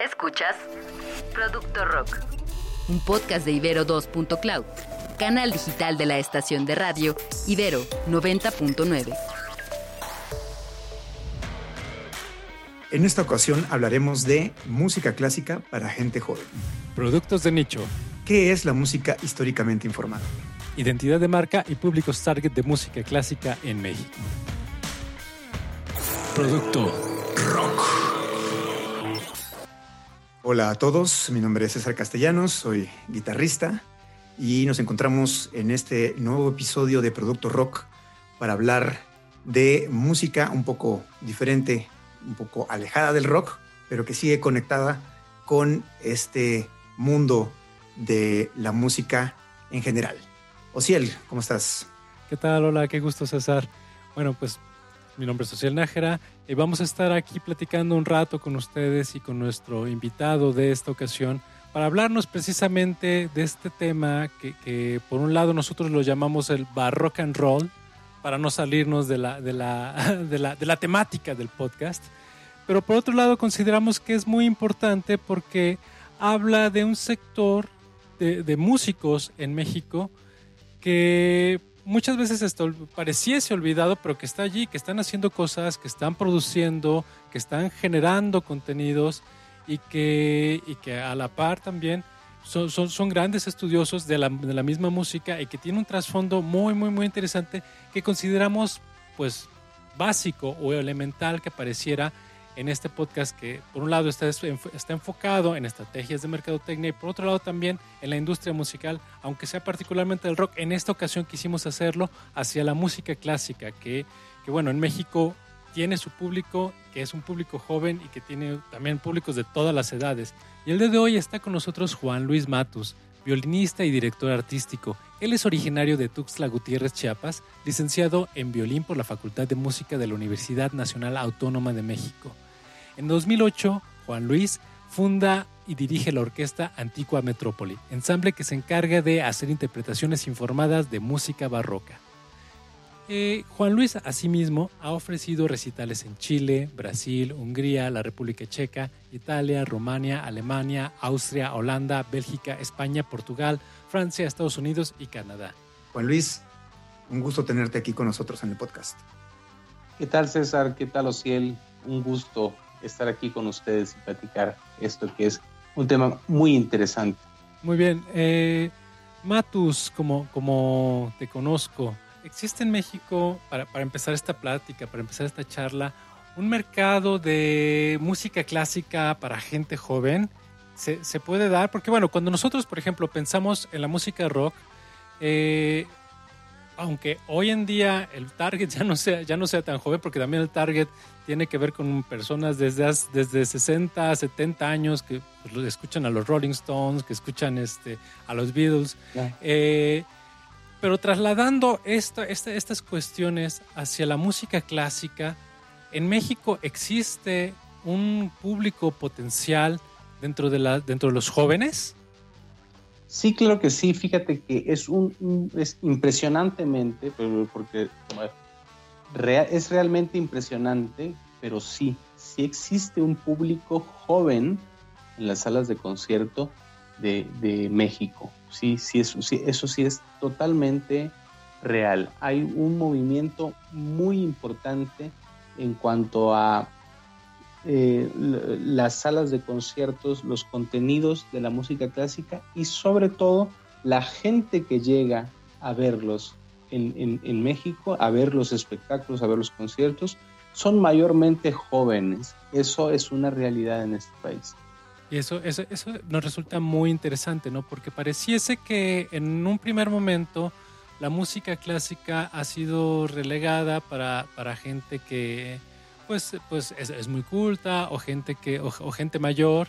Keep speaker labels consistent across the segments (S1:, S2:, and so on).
S1: Escuchas Producto Rock, un podcast de Ibero 2.cloud, canal digital de la estación de radio Ibero 90.9.
S2: En esta ocasión hablaremos de música clásica para gente joven.
S3: Productos de nicho.
S2: ¿Qué es la música históricamente informada?
S3: Identidad de marca y públicos target de música clásica en México. Producto Rock.
S2: Hola a todos, mi nombre es César Castellanos, soy guitarrista y nos encontramos en este nuevo episodio de Producto Rock para hablar de música un poco diferente un poco alejada del rock, pero que sigue conectada con este mundo de la música en general. Ociel, ¿cómo estás?
S3: ¿Qué tal? Hola, qué gusto César. Bueno, pues mi nombre es Ociel Nájera y vamos a estar aquí platicando un rato con ustedes y con nuestro invitado de esta ocasión para hablarnos precisamente de este tema que, que por un lado nosotros lo llamamos el barrock and roll, para no salirnos de la, de la, de la, de la temática del podcast. Pero por otro lado consideramos que es muy importante porque habla de un sector de, de músicos en México que muchas veces esto pareciese olvidado, pero que está allí, que están haciendo cosas, que están produciendo, que están generando contenidos y que, y que a la par también son, son, son grandes estudiosos de la, de la, misma música y que tiene un trasfondo muy, muy, muy interesante que consideramos pues básico o elemental que pareciera en este podcast que por un lado está, está enfocado en estrategias de mercadotecnia y por otro lado también en la industria musical, aunque sea particularmente el rock, en esta ocasión quisimos hacerlo hacia la música clásica, que, que bueno, en México tiene su público, que es un público joven y que tiene también públicos de todas las edades. Y el día de hoy está con nosotros Juan Luis Matus, violinista y director artístico. Él es originario de Tuxtla Gutiérrez, Chiapas, licenciado en violín por la Facultad de Música de la Universidad Nacional Autónoma de México. En 2008, Juan Luis funda y dirige la orquesta Antigua Metrópoli, ensamble que se encarga de hacer interpretaciones informadas de música barroca. Juan Luis asimismo ha ofrecido recitales en Chile, Brasil, Hungría, la República Checa, Italia, Rumania, Alemania, Austria, Holanda, Bélgica, España, Portugal, Francia, Estados Unidos y Canadá.
S2: Juan Luis, un gusto tenerte aquí con nosotros en el podcast.
S4: ¿Qué tal César? ¿Qué tal Ociel? Un gusto estar aquí con ustedes y platicar esto que es un tema muy interesante.
S3: Muy bien. Eh, Matus, como, como te conozco, ¿existe en México, para, para, empezar esta plática, para empezar esta charla, un mercado de música clásica para gente joven? ¿Se, se puede dar? Porque bueno, cuando nosotros, por ejemplo, pensamos en la música rock, eh, aunque hoy en día el target ya no sea, ya no sea tan joven, porque también el target tiene que ver con personas desde, desde 60, 70 años que pues, escuchan a los Rolling Stones, que escuchan este, a los Beatles. Yeah. Eh, pero trasladando esta, esta, estas cuestiones hacia la música clásica, en México existe un público potencial dentro de, los jóvenes.
S4: Sí, claro que sí. Fíjate que es un es impresionantemente, porque es realmente impresionante, pero sí, sí existe un público joven en las salas de concierto de México. Sí, sí eso, sí, eso sí es totalmente real. Hay un movimiento muy importante en cuanto a eh, las salas de conciertos, los contenidos de la música clásica y sobre todo la gente que llega a verlos en, en, en, México, a ver los espectáculos, a ver los conciertos, son mayormente jóvenes. Eso es una realidad en este país.
S3: Y eso, eso, eso nos resulta muy interesante, ¿no? Porque pareciese que en un primer momento la música clásica ha sido relegada para, para gente que pues, pues es, muy culta o gente, que, o, gente mayor.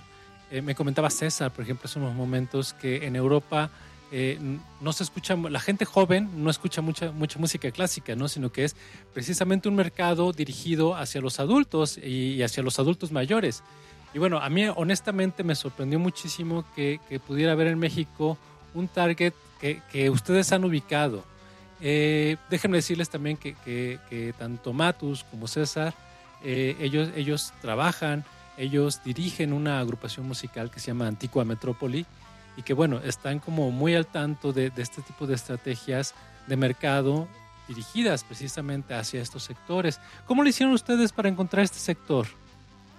S3: Eh, me comentaba César, por ejemplo, hace unos momentos que en Europa eh, no se escucha, la gente joven no escucha mucha, mucha música clásica, ¿no? sino que es precisamente un mercado dirigido hacia los adultos y hacia los adultos mayores. Y bueno, a mí honestamente me sorprendió muchísimo que, pudiera haber en México un target que, ustedes han ubicado. Eh, déjenme decirles también que, tanto Matus como César, eh, ellos, ellos trabajan Ellos dirigen una agrupación musical que se llama Antigua Metrópoli y que bueno, están como muy al tanto de, este tipo de estrategias de mercado dirigidas precisamente hacia estos sectores. ¿Cómo lo hicieron ustedes para encontrar este sector?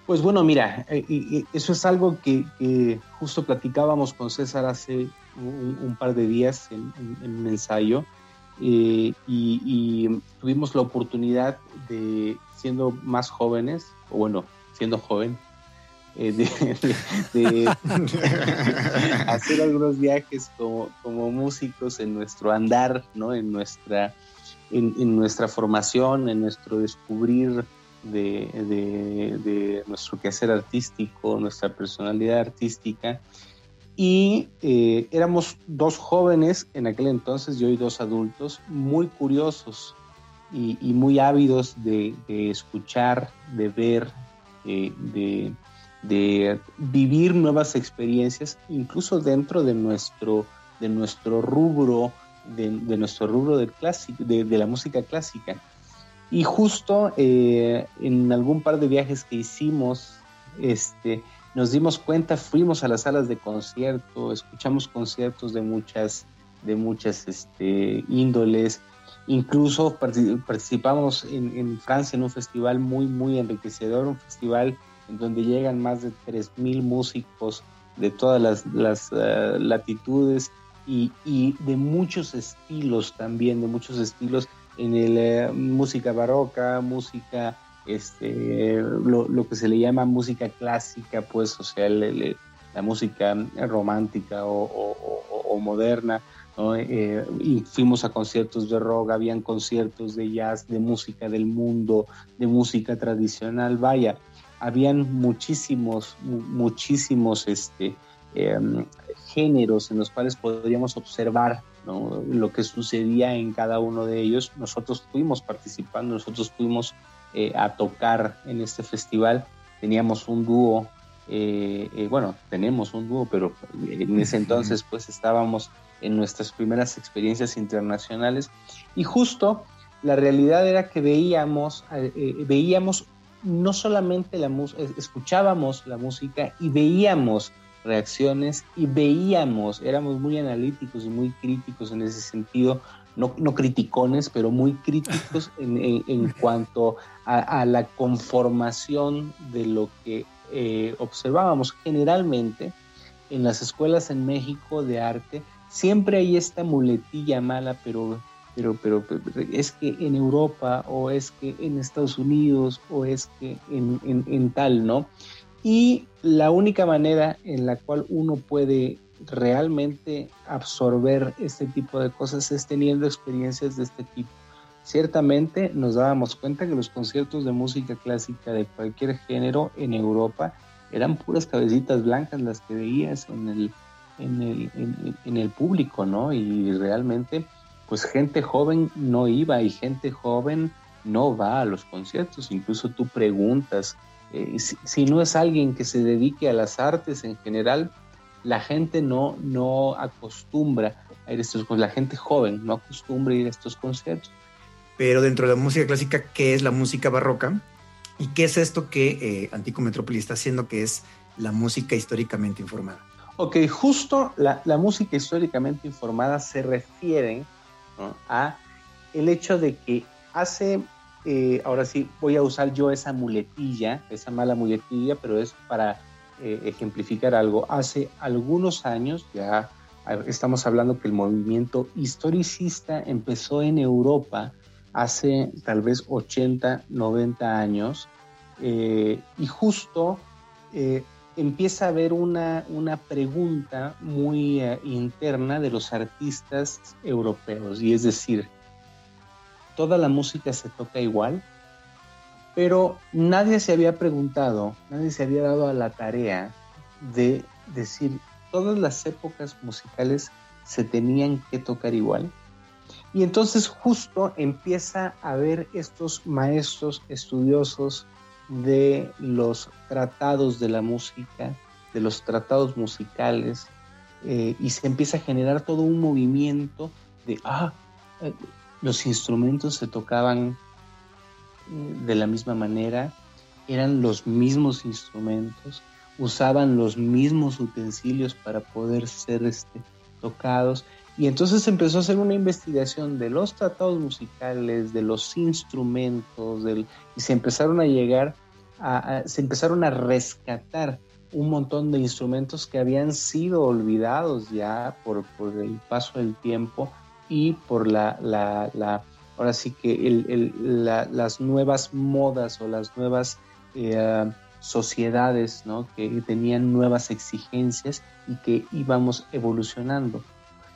S4: Pues bueno, mira, eh, eso es algo que, justo platicábamos con César hace un, par de días en, un ensayo eh, y, tuvimos la oportunidad de, siendo más jóvenes, o bueno, siendo joven, eh, de, hacer algunos viajes como, como, músicos en nuestro andar, ¿no? en, nuestra, en nuestra formación, en nuestro descubrir de, nuestro quehacer artístico, nuestra personalidad artística. Y eh, éramos dos jóvenes en aquel entonces, y dos adultos, muy curiosos y, muy ávidos de, escuchar, de ver, eh, de, vivir nuevas experiencias, incluso dentro de nuestro, de nuestro rubro, de, nuestro rubro clásico, de, la música clásica. Y justo eh, en algún par de viajes que hicimos, este, nos dimos cuenta, fuimos a las salas de concierto, escuchamos conciertos de muchas, de muchas este, índoles, incluso participamos en, Francia en un festival muy, muy enriquecedor, un festival en donde llegan más de 3.000 músicos de todas las, eh, latitudes y, y, de muchos estilos también, de muchos estilos en el, eh, música barroca, música, este, lo, que se le llama música clásica, pues, o sea, la música romántica o, moderna, eh, y fuimos a conciertos de rock, habían conciertos de jazz, de música del mundo, de música tradicional, vaya, habían muchísimos, muchísimos este, em, géneros en los cuales podríamos observar lo que sucedía en cada uno de ellos. Nosotros fuimos participando, nosotros fuimos eh, a tocar en este festival. Teníamos un dúo, eh, eh, bueno, tenemos un dúo, pero en ese entonces pues estábamos en nuestras primeras experiencias internacionales y justo la realidad era que veíamos, veíamos no solamente la música, escuchábamos la música y veíamos reacciones y veíamos, éramos muy analíticos y muy críticos en ese sentido, no, no criticones, pero muy críticos en, cuanto a, la conformación de lo que eh, observábamos generalmente en las escuelas en México de arte. Siempre hay esta muletilla mala, pero pero, pero, es que en Europa o es que en Estados Unidos o es que en, en tal, ¿no? Y la única manera en la cual uno puede realmente absorber este tipo de cosas es teniendo experiencias de este tipo. Ciertamente nos dábamos cuenta que los conciertos de música clásica de cualquier género en Europa eran puras cabecitas blancas las que veías en el, en el, en el público, ¿no? Y realmente, pues gente joven no iba y gente joven no va a los conciertos. Incluso tú preguntas eh, si, no es alguien que se dedique a las artes en general, la gente no, no acostumbra a ir a estos la gente joven no acostumbra a ir a estos conciertos.
S2: Pero dentro de la música clásica, ¿qué es la música barroca? ¿Y qué es esto que eh, Antico Metrópoli está haciendo, que es la música históricamente informada?
S4: Ok, justo la, música históricamente informada se refiere a el hecho de que hace eh, ahora sí voy a usar yo esa muletilla, esa mala muletilla, pero es para eh, ejemplificar algo. Hace algunos años, ya estamos hablando que el movimiento historicista empezó en Europa hace tal vez 80, 90 años, eh, y justo empieza a haber una, una pregunta muy interna de los artistas europeos, y es decir, toda la música se toca igual, pero nadie se había preguntado, nadie se había dado a la tarea de decir, todas las épocas musicales se tenían que tocar igual. Y entonces justo empieza a haber estos maestros estudiosos de los tratados de la música, de los tratados musicales, eh, y se empieza a generar todo un movimiento de, ah, eh, los instrumentos se tocaban mm, de la misma manera, eran los mismos instrumentos, usaban los mismos utensilios para poder ser este, tocados. Y entonces empezó a hacer una investigación de los tratados musicales, de los instrumentos, del, y se empezaron a llegar, a, se empezaron a rescatar un montón de instrumentos que habían sido olvidados ya por, por el paso del tiempo y por la, la, ahora sí que las nuevas modas o las nuevas eh, sociedades ¿no? que tenían nuevas exigencias y que íbamos evolucionando.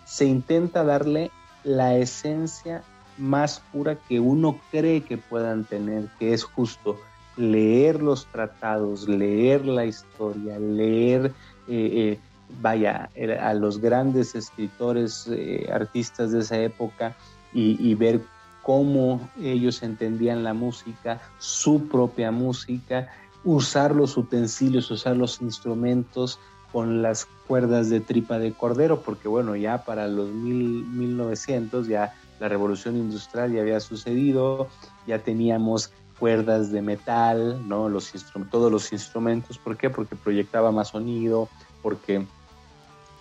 S4: Se intenta darle la esencia más pura que uno cree que puedan tener, que es justo leer los tratados, leer la historia, leer, eh, eh, vaya, a los grandes escritores, eh, artistas de esa época y, y, ver cómo ellos entendían la música, su propia música, usar los utensilios, usar los instrumentos con las cuerdas de tripa de cordero, porque bueno, ya para los mil, 1900 ya la revolución industrial ya había sucedido, ya teníamos cuerdas de metal, ¿no? Los todos los instrumentos, ¿por qué? Porque proyectaba más sonido, porque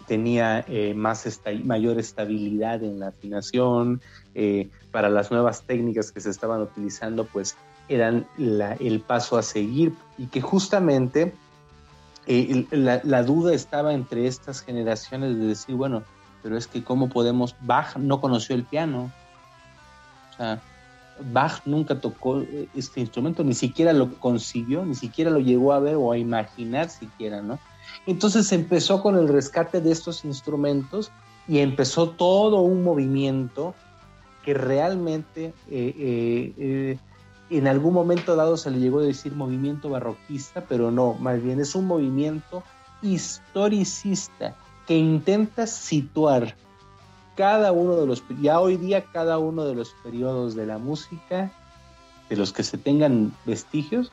S4: tenía eh, más mayor estabilidad en la afinación, eh, para las nuevas técnicas que se estaban utilizando, pues eran el paso a seguir. Y que justamente eh, la, duda estaba entre estas generaciones de decir, bueno, pero es que cómo podemos, Bach no conoció el piano, o sea, Bach nunca tocó este instrumento, ni siquiera lo concibió, ni siquiera lo llegó a ver o a imaginar siquiera, ¿no? Entonces empezó con el rescate de estos instrumentos y empezó todo un movimiento que realmente eh, eh, eh, en algún momento dado se le llegó a decir movimiento barroquista, pero no, más bien es un movimiento historicista que intenta situar cada uno de los, ya hoy día cada uno de los periodos de la música, de los que se tengan vestigios,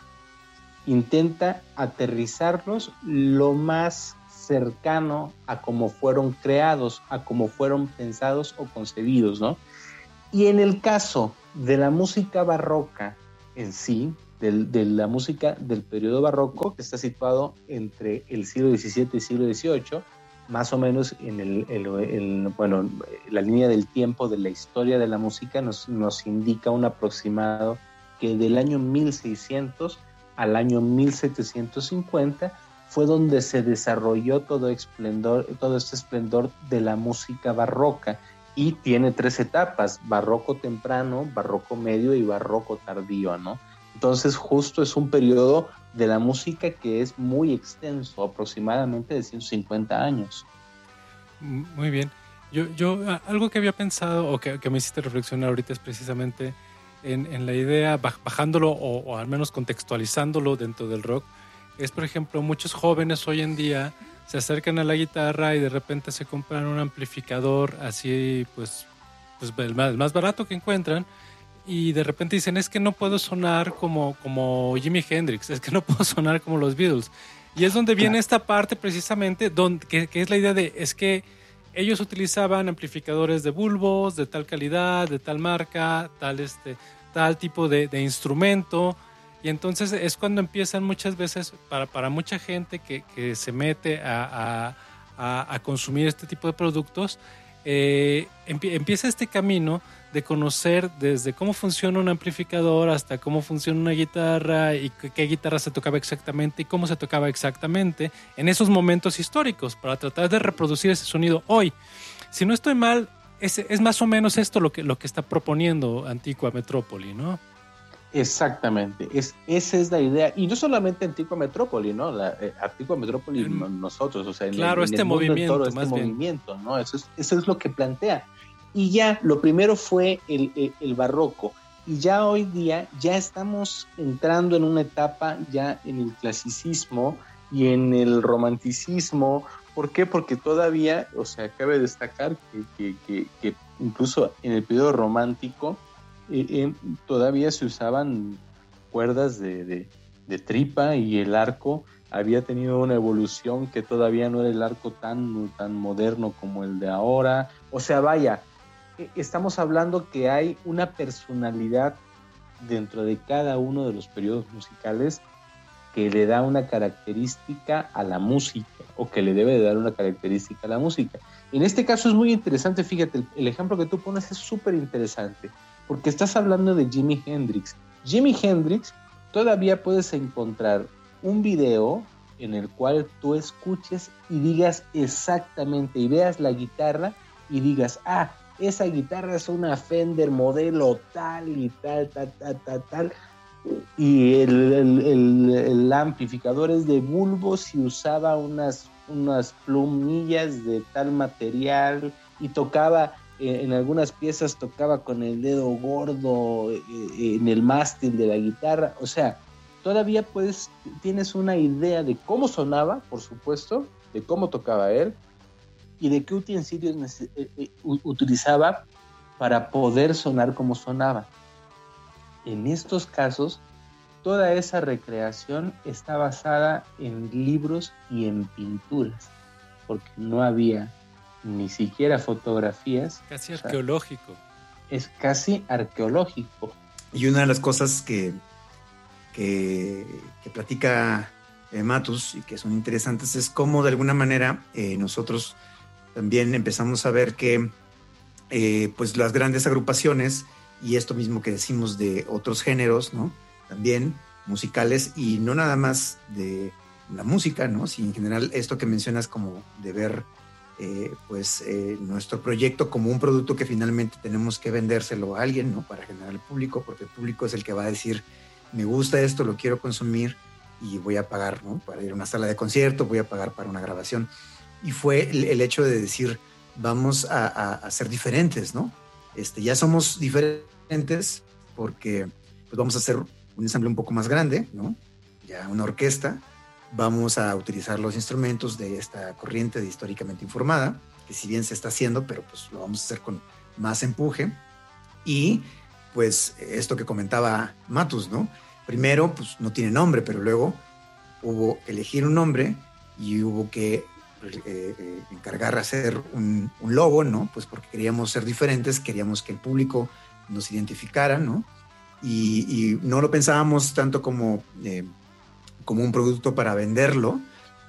S4: intenta aterrizarlos lo más cercano a cómo fueron creados, a cómo fueron pensados o concebidos, ¿no? Y en el caso de la música barroca en sí, de la música del periodo barroco, que está situado entre el siglo XVII y el siglo XVIII, más o menos en el, bueno, la línea del tiempo de la historia de la música nos, nos indica un aproximado que del año 1600 al año 1750 fue donde se desarrolló todo, esplendor, todo este esplendor de la música barroca y tiene tres etapas, barroco temprano, barroco medio y barroco tardío, ¿no? Entonces justo es un periodo de la música que es muy extenso, aproximadamente de 150 años.
S3: Muy bien. Yo, yo algo que había pensado o que, me hiciste reflexionar ahorita es precisamente en, la idea, bajándolo o, al menos contextualizándolo dentro del rock, es por ejemplo muchos jóvenes hoy en día se acercan a la guitarra y de repente se compran un amplificador así pues, pues el, más, barato que encuentran y de repente dicen es que no puedo sonar como, como Jimi Hendrix, es que no puedo sonar como los Beatles. Y es donde viene esta parte precisamente, donde, que, que es la idea de, es que ellos utilizaban amplificadores de bulbos, de tal calidad, de tal marca, tal, este, tal tipo de, instrumento. Y entonces es cuando empiezan muchas veces, para, para mucha gente que, que se mete a, a, a, consumir este tipo de productos, eh, empieza este camino de conocer desde cómo funciona un amplificador hasta cómo funciona una guitarra y qué guitarra se tocaba exactamente y cómo se tocaba exactamente en esos momentos históricos para tratar de reproducir ese sonido hoy. Si no estoy mal, es, es más o menos esto lo que, lo que está proponiendo Antigua Metrópoli, ¿no?
S4: Exactamente, es, esa es la idea. Y no solamente Antigua Metrópoli, ¿no? La, eh, Antigua Metrópoli, nosotros, o sea,
S3: en claro, este movimiento,
S4: este movimiento, ¿no? Eso es, eso es lo que plantea. Y ya, lo primero fue el, el, barroco. Y ya hoy día ya estamos entrando en una etapa ya en el clasicismo y en el romanticismo. ¿Por qué? Porque todavía, o sea, cabe destacar que, que, incluso en el periodo romántico eh, eh, todavía se usaban cuerdas de, de, de, tripa y el arco había tenido una evolución que todavía no era el arco tan, tan moderno como el de ahora. O sea, vaya, eh, estamos hablando que hay una personalidad dentro de cada uno de los periodos musicales que le da una característica a la música o que le debe de dar una característica a la música. En este caso es muy interesante, fíjate, el, ejemplo que tú pones es súper interesante, porque estás hablando de Jimi Hendrix. Jimi Hendrix todavía puedes encontrar un video en el cual tú escuches y digas exactamente y veas la guitarra y digas, ah, esa guitarra es una Fender modelo tal y tal, tal, tal, tal, tal. Y el, el, amplificador es de bulbos y usaba unas, unas plumillas de tal material y tocaba eh, en algunas piezas tocaba con el dedo gordo eh, en el mástil de la guitarra. O sea, todavía puedes, tienes una idea de cómo sonaba, por supuesto, de cómo tocaba él y de qué utensilios eh, eh, utilizaba para poder sonar como sonaba. En estos casos, toda esa recreación está basada en libros y en pinturas, porque no había ni siquiera fotografías.
S3: Casi arqueológico.
S4: es casi arqueológico.
S2: Y una de las cosas que que, platica eh, Matus y que son interesantes es cómo de alguna manera eh, nosotros también empezamos a ver que eh, pues las grandes agrupaciones y esto mismo que decimos de otros géneros, ¿no? También musicales y no nada más de la música, ¿no? Sino en general esto que mencionas como de ver pues nuestro proyecto como un producto que finalmente tenemos que vendérselo a alguien, ¿no? Para generar el público, porque el público es el que va a decir me gusta esto, lo quiero consumir y voy a pagar, ¿no? Para ir a una sala de concierto, voy a pagar para una grabación. Y fue el, hecho de decir, vamos a, ser diferentes, ¿no? Este, ya somos diferentes porque pues vamos a hacer un ensamble un poco más grande, ¿no? Ya una orquesta, vamos a utilizar los instrumentos de esta corriente de históricamente informada, que si bien se está haciendo, pero pues lo vamos a hacer con más empuje. Y pues esto que comentaba Matus, ¿no? Primero, pues no tiene nombre, pero luego hubo que elegir un nombre y hubo que eh, eh, encargar hacer un, logo, ¿no? Pues porque queríamos ser diferentes, queríamos que el público nos identificara, ¿no? Y, no lo pensábamos tanto como, eh, como un producto para venderlo,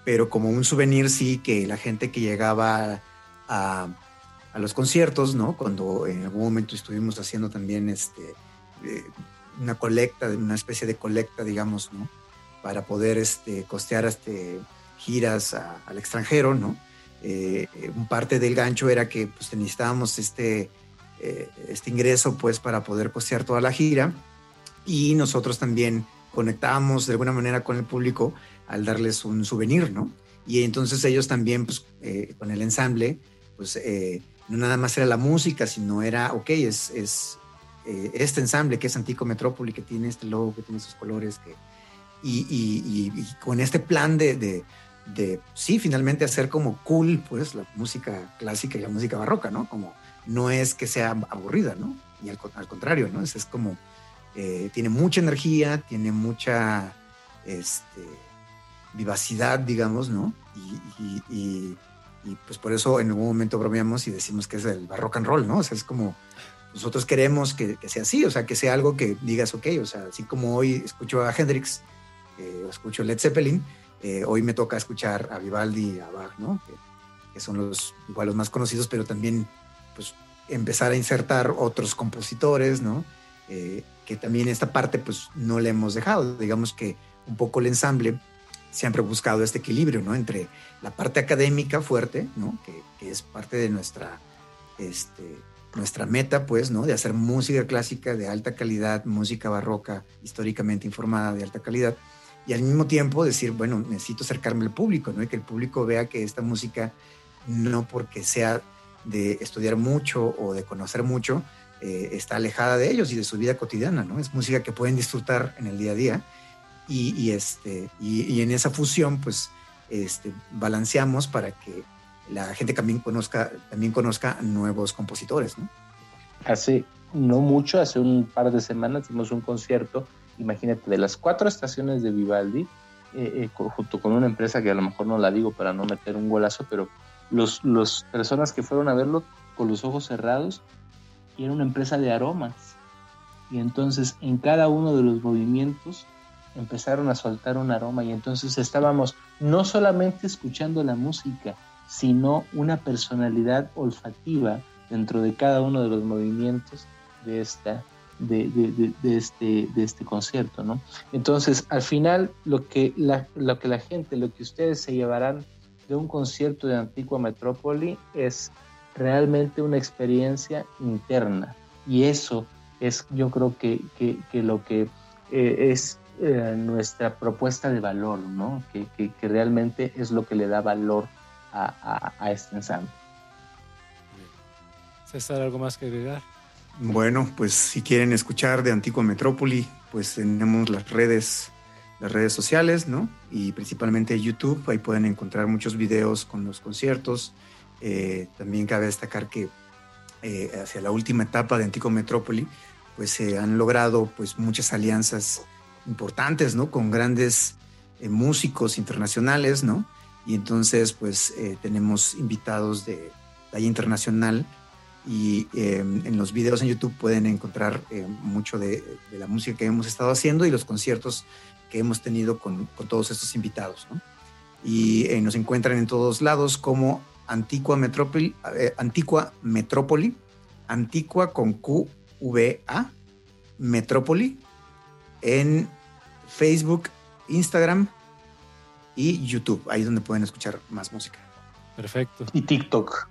S2: pero como un souvenir sí que la gente que llegaba a, a los conciertos, ¿no? Cuando en algún momento estuvimos haciendo también este, eh, una colecta, una especie de colecta, digamos, ¿no? Para poder este, costear este, giras al extranjero, ¿no? Eh, un parte del gancho era que pues, necesitábamos este, eh, este ingreso pues, para poder costear toda la gira y nosotros también conectábamos de alguna manera con el público al darles un souvenir, ¿no? Y entonces ellos también, pues, con el ensamble, pues no nada más era la música, sino era, ok, es, es eh, este ensamble que es Antico Metrópoli, que tiene este logo, que tiene esos colores, que, y, y, y, con este plan de, de, de, sí, finalmente hacer como cool, pues, la música clásica y la música barroca, ¿no? Como no es que sea aburrida, ¿no? Y al, contrario, ¿no? Es, es como, eh, tiene mucha energía, tiene mucha, este, vivacidad, digamos, ¿no? y pues por eso en algún momento bromeamos y decimos que es el rock and roll, ¿no? O sea, es como nosotros queremos que, sea así, o sea, que sea algo que digas, ok, o sea, así como hoy escucho a Hendrix eh, escucho Led Zeppelin, eh, hoy me toca escuchar a Vivaldi, a Bach, ¿no? Que, son los igual los más conocidos, pero también pues empezar a insertar otros compositores, ¿no? Eh, que también esta parte pues no le hemos dejado, digamos que un poco el ensamble siempre he buscado este equilibrio, ¿no? Entre la parte académica fuerte, ¿no? Que, es parte de nuestra, este, nuestra meta, pues, ¿no? De hacer música clásica de alta calidad, música barroca, históricamente informada de alta calidad, y al mismo tiempo decir, bueno, necesito acercarme al público, ¿no? Y que el público vea que esta música, no porque sea de estudiar mucho o de conocer mucho, eh, está alejada de ellos y de su vida cotidiana, ¿no? Es música que pueden disfrutar en el día a día y, este, y, en esa fusión pues este, balanceamos para que la gente también conozca, también conozca nuevos compositores. ¿no?
S4: Hace no mucho, hace un par de semanas hicimos un concierto, imagínate, de las cuatro estaciones de Vivaldi, eh, eh, junto con una empresa que a lo mejor no la digo para no meter un golazo, pero los, los personas que fueron a verlo con los ojos cerrados, y era una empresa de aromas. Y entonces en cada uno de los movimientos empezaron a soltar un aroma y entonces estábamos no solamente escuchando la música, sino una personalidad olfativa dentro de cada uno de los movimientos de esta de, este, de este concierto, ¿no? Entonces, al final, lo que, la, lo que la gente, lo que ustedes se llevarán de un concierto de Antigua Metrópoli es realmente una experiencia interna. Y eso es, yo creo que, que, lo que eh, es eh, nuestra propuesta de valor, ¿no? Que, que, realmente es lo que le da valor a, a, a este ensamble.
S3: César, ¿algo más que agregar?
S2: Bueno, pues si quieren escuchar de Antigua Metrópoli, pues tenemos las redes, las redes sociales, ¿no? Y principalmente YouTube, ahí pueden encontrar muchos videos con los conciertos. Eh, también cabe destacar que eh, hacia la última etapa de Antigua Metrópoli, pues se han logrado pues muchas alianzas importantes, ¿no? Con grandes eh, músicos internacionales, ¿no? Y entonces, pues tenemos invitados de talla internacional y em, en los videos en YouTube pueden encontrar eh, mucho de, la música que hemos estado haciendo y los conciertos que hemos tenido con, con todos estos invitados. ¿no? Y eh, nos encuentran en todos lados como Antigua Metrópoli, eh, Antigua Metrópoli, Antigua con QVA, Metrópoli, en Facebook, Instagram y YouTube. Ahí es donde pueden escuchar más música.
S3: Perfecto.
S4: Y TikTok.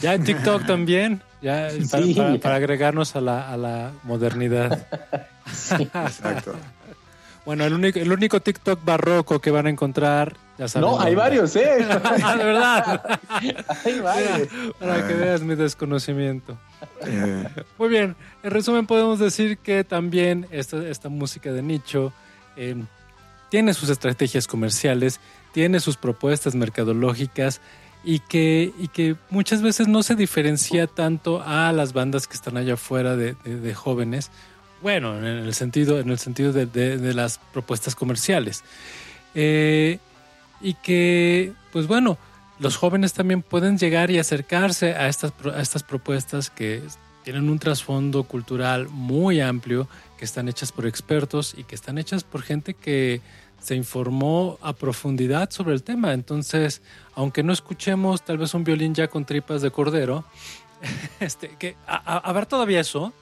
S3: Ya en TikTok también, ya para, agregarnos a la, a la modernidad.
S2: exacto.
S3: Bueno, el único, el único TikTok barroco que van a encontrar,
S4: ya saben. No, hay varios, ¿eh?
S3: ah, de verdad. hay varios. Para, que veas mi desconocimiento. Eh. Muy bien, en resumen podemos decir que también esta, esta música de nicho eh, tiene sus estrategias comerciales, tiene sus propuestas mercadológicas, y que, y que muchas veces no se diferencia tanto a las bandas que están allá afuera de, jóvenes. Bueno, en el sentido, en el sentido de, las propuestas comerciales. Eh, y que, pues bueno, los jóvenes también pueden llegar y acercarse a estas, a estas propuestas que tienen un trasfondo cultural muy amplio, que están hechas por expertos y que están hechas por gente que se informó a profundidad sobre el tema. Entonces, aunque no escuchemos tal vez un violín ya con tripas de cordero, este, que, a, ver todavía eso.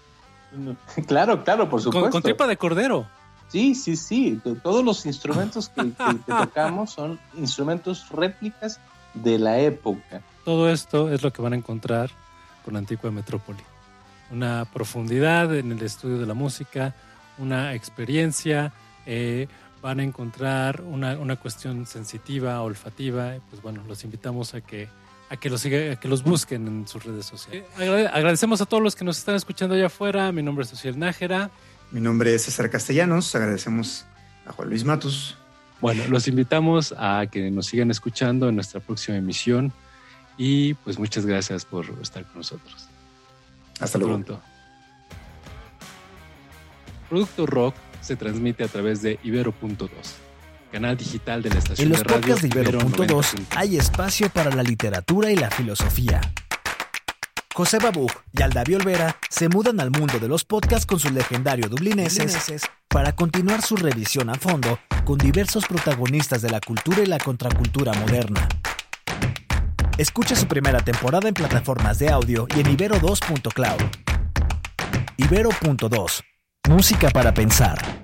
S4: Claro, claro, por supuesto.
S3: Con, tripa de cordero.
S4: Sí, sí, sí. Todos los instrumentos que, tocamos son instrumentos réplicas de la época.
S3: Todo esto es lo que van a encontrar con Antigua Metrópoli. Una profundidad en el estudio de la música, una experiencia, eh, van a encontrar una, una cuestión sensitiva, olfativa. Pues bueno, los invitamos a que, a que, los, a que los busquen en sus redes sociales. agradecemos a todos los que nos están escuchando allá afuera. Mi nombre es Social Nájera.
S2: Mi nombre es César Castellanos. Agradecemos a Juan Luis Matus.
S3: Bueno, los invitamos a que nos sigan escuchando en nuestra próxima emisión y pues muchas gracias por estar con nosotros.
S2: Hasta, luego. pronto.
S3: Producto Rock se transmite a través de Ibero.2, canal digital de la estación
S5: de radio. En los podcasts de Ibero.2 hay espacio para la literatura y la filosofía. José Babú y Aldavi Olvera se mudan al mundo de los podcasts con su legendario dublineses para continuar su revisión a fondo con diversos protagonistas de la cultura y la contracultura moderna. Escucha su primera temporada en plataformas de audio y en ibero2.cloud. Ibero.2 Música para pensar.